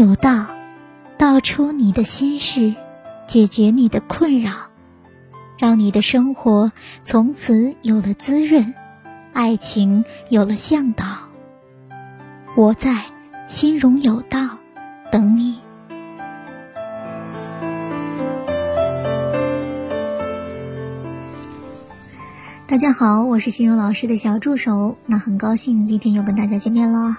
有道，道出你的心事，解决你的困扰，让你的生活从此有了滋润，爱情有了向导。我在心荣有道等你。大家好，我是心荣老师的小助手，那很高兴今天又跟大家见面了。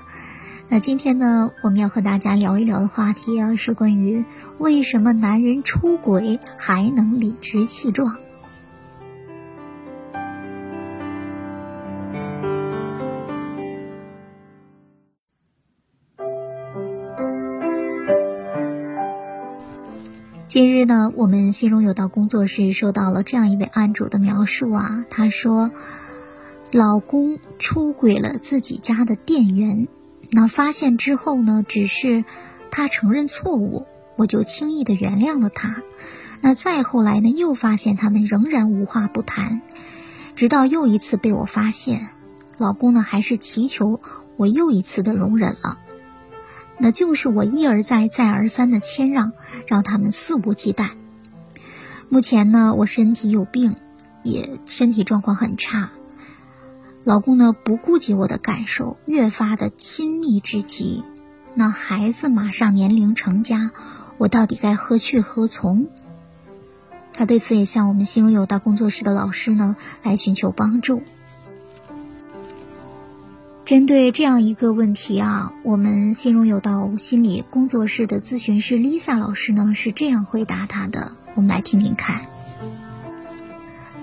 那今天呢，我们要和大家聊一聊的话题啊，是关于为什么男人出轨还能理直气壮。近日呢，我们心中有道工作室收到了这样一位案主的描述啊，他说，老公出轨了自己家的店员。那发现之后呢？只是他承认错误，我就轻易的原谅了他。那再后来呢？又发现他们仍然无话不谈，直到又一次被我发现，老公呢还是祈求我又一次的容忍了。那就是我一而再、再而三的谦让，让他们肆无忌惮。目前呢，我身体有病，也身体状况很差。老公呢不顾及我的感受，越发的亲密之极。那孩子马上年龄成家，我到底该何去何从？他对此也向我们心如有道工作室的老师呢来寻求帮助。针对这样一个问题啊，我们心如有道心理工作室的咨询师 Lisa 老师呢是这样回答他的，我们来听听看。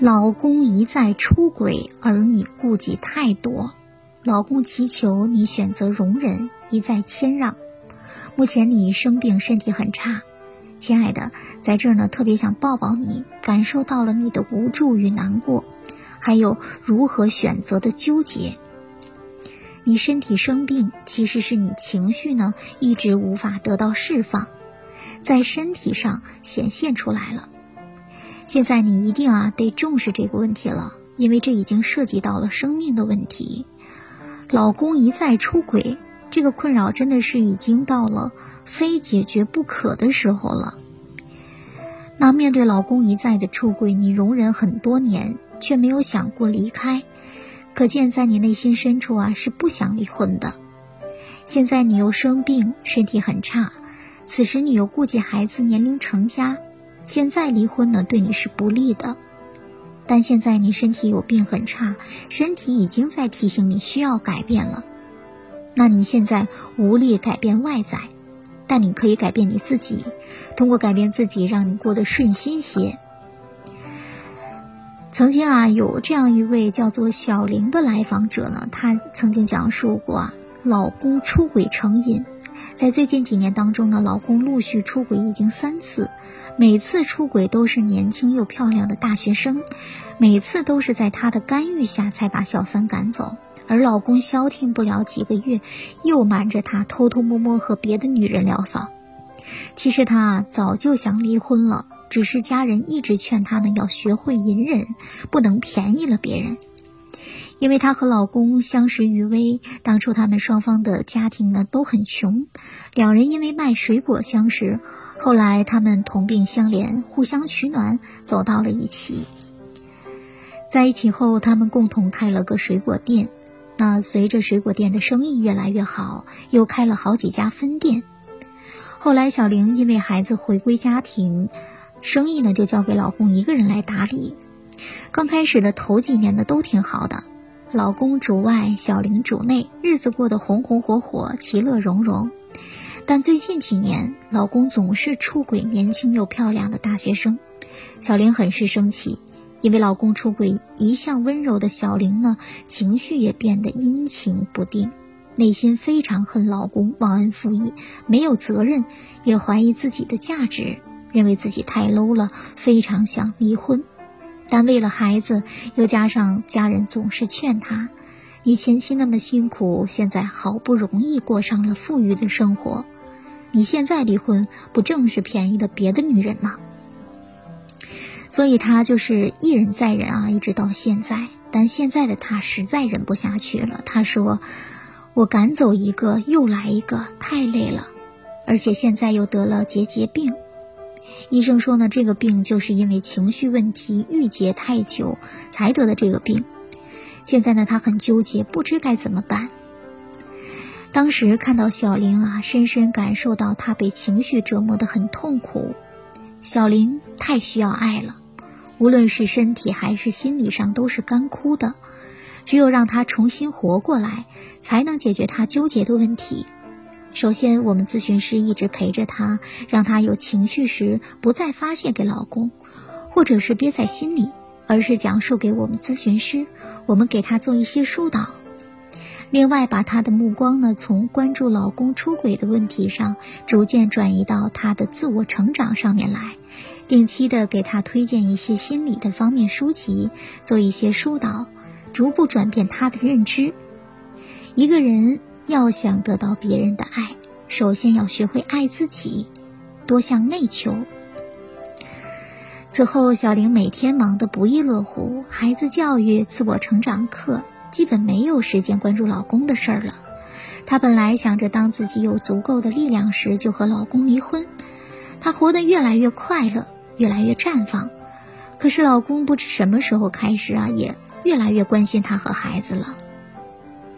老公一再出轨，而你顾忌太多；老公祈求你选择容忍，一再谦让。目前你生病，身体很差，亲爱的，在这儿呢，特别想抱抱你，感受到了你的无助与难过，还有如何选择的纠结。你身体生病，其实是你情绪呢一直无法得到释放，在身体上显现出来了。现在你一定啊得重视这个问题了，因为这已经涉及到了生命的问题。老公一再出轨，这个困扰真的是已经到了非解决不可的时候了。那面对老公一再的出轨，你容忍很多年，却没有想过离开，可见在你内心深处啊是不想离婚的。现在你又生病，身体很差，此时你又顾及孩子年龄成家。现在离婚呢，对你是不利的，但现在你身体有病很差，身体已经在提醒你需要改变了。那你现在无力改变外在，但你可以改变你自己，通过改变自己，让你过得顺心些。曾经啊，有这样一位叫做小玲的来访者呢，她曾经讲述过啊，老公出轨成瘾。在最近几年当中呢，老公陆续出轨已经三次，每次出轨都是年轻又漂亮的大学生，每次都是在他的干预下才把小三赶走，而老公消停不了几个月，又瞒着他偷偷摸摸和别的女人聊骚。其实他早就想离婚了，只是家人一直劝他呢要学会隐忍，不能便宜了别人。因为她和老公相识于微，当初他们双方的家庭呢都很穷，两人因为卖水果相识，后来他们同病相怜，互相取暖，走到了一起。在一起后，他们共同开了个水果店。那随着水果店的生意越来越好，又开了好几家分店。后来小玲因为孩子回归家庭，生意呢就交给老公一个人来打理。刚开始的头几年呢都挺好的。老公主外，小玲主内，日子过得红红火火，其乐融融。但最近几年，老公总是出轨年轻又漂亮的大学生，小玲很是生气。因为老公出轨，一向温柔的小玲呢，情绪也变得阴晴不定，内心非常恨老公忘恩负义，没有责任，也怀疑自己的价值，认为自己太 low 了，非常想离婚。但为了孩子，又加上家人总是劝他：“你前期那么辛苦，现在好不容易过上了富裕的生活，你现在离婚，不正是便宜的别的女人吗？”所以他就是一忍再忍啊，一直到现在。但现在的他实在忍不下去了，他说：“我赶走一个又来一个，太累了。”而且现在又得了结节病。医生说呢，这个病就是因为情绪问题郁结太久才得的这个病。现在呢，他很纠结，不知该怎么办。当时看到小林啊，深深感受到他被情绪折磨得很痛苦。小林太需要爱了，无论是身体还是心理上都是干枯的。只有让他重新活过来，才能解决他纠结的问题。首先，我们咨询师一直陪着她，让她有情绪时不再发泄给老公，或者是憋在心里，而是讲述给我们咨询师，我们给她做一些疏导。另外，把她的目光呢，从关注老公出轨的问题上，逐渐转移到她的自我成长上面来，定期的给她推荐一些心理的方面书籍，做一些疏导，逐步转变她的认知。一个人要想得到别人的爱，首先要学会爱自己，多向内求。此后，小玲每天忙得不亦乐乎，孩子教育、自我成长课。基本没有时间关注老公的事儿了。她本来想着，当自己有足够的力量时，就和老公离婚。她活得越来越快乐，越来越绽放。可是老公不知什么时候开始啊，也越来越关心她和孩子了。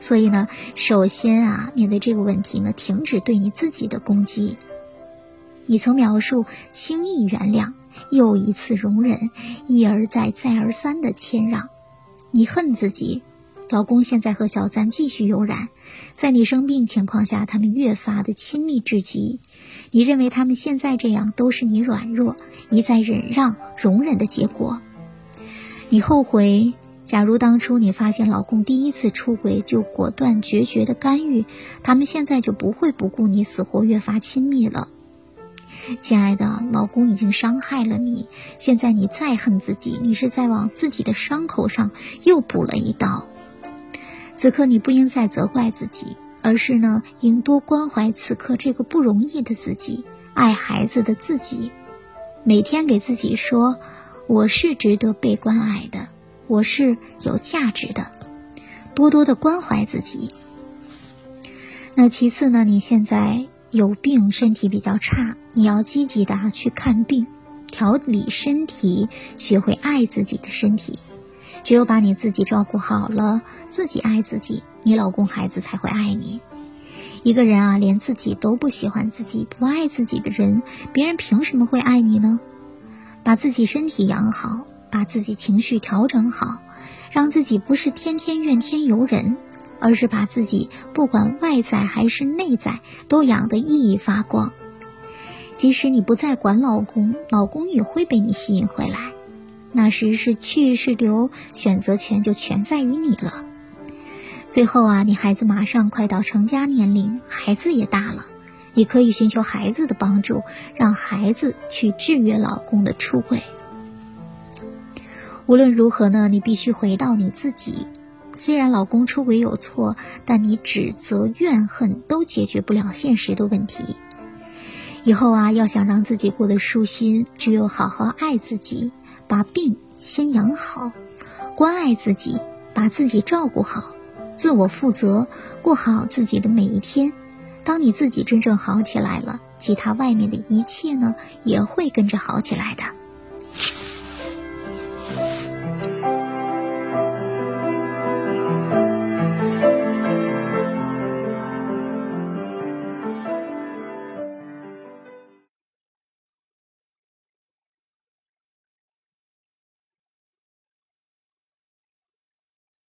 所以呢，首先啊，面对这个问题呢，停止对你自己的攻击。你曾描述轻易原谅，又一次容忍，一而再，再而三的谦让。你恨自己。老公现在和小三继续有染，在你生病情况下，他们越发的亲密至极。你认为他们现在这样都是你软弱一再忍让容忍的结果。你后悔，假如当初你发现老公第一次出轨就果断决绝的干预，他们现在就不会不顾你死活越发亲密了。亲爱的，老公已经伤害了你，现在你再恨自己，你是在往自己的伤口上又补了一刀。此刻你不应再责怪自己，而是呢，应多关怀此刻这个不容易的自己，爱孩子的自己。每天给自己说：“我是值得被关爱的，我是有价值的。”多多的关怀自己。那其次呢，你现在有病，身体比较差，你要积极的去看病，调理身体，学会爱自己的身体。只有把你自己照顾好了，自己爱自己，你老公孩子才会爱你。一个人啊，连自己都不喜欢自己、不爱自己的人，别人凭什么会爱你呢？把自己身体养好，把自己情绪调整好，让自己不是天天怨天尤人，而是把自己不管外在还是内在都养得熠熠发光。即使你不再管老公，老公也会被你吸引回来。那时是去是留，选择权就全在于你了。最后啊，你孩子马上快到成家年龄，孩子也大了，你可以寻求孩子的帮助，让孩子去制约老公的出轨。无论如何呢，你必须回到你自己。虽然老公出轨有错，但你指责怨恨都解决不了现实的问题。以后啊，要想让自己过得舒心，只有好好爱自己。把病先养好，关爱自己，把自己照顾好，自我负责，过好自己的每一天。当你自己真正好起来了，其他外面的一切呢，也会跟着好起来的。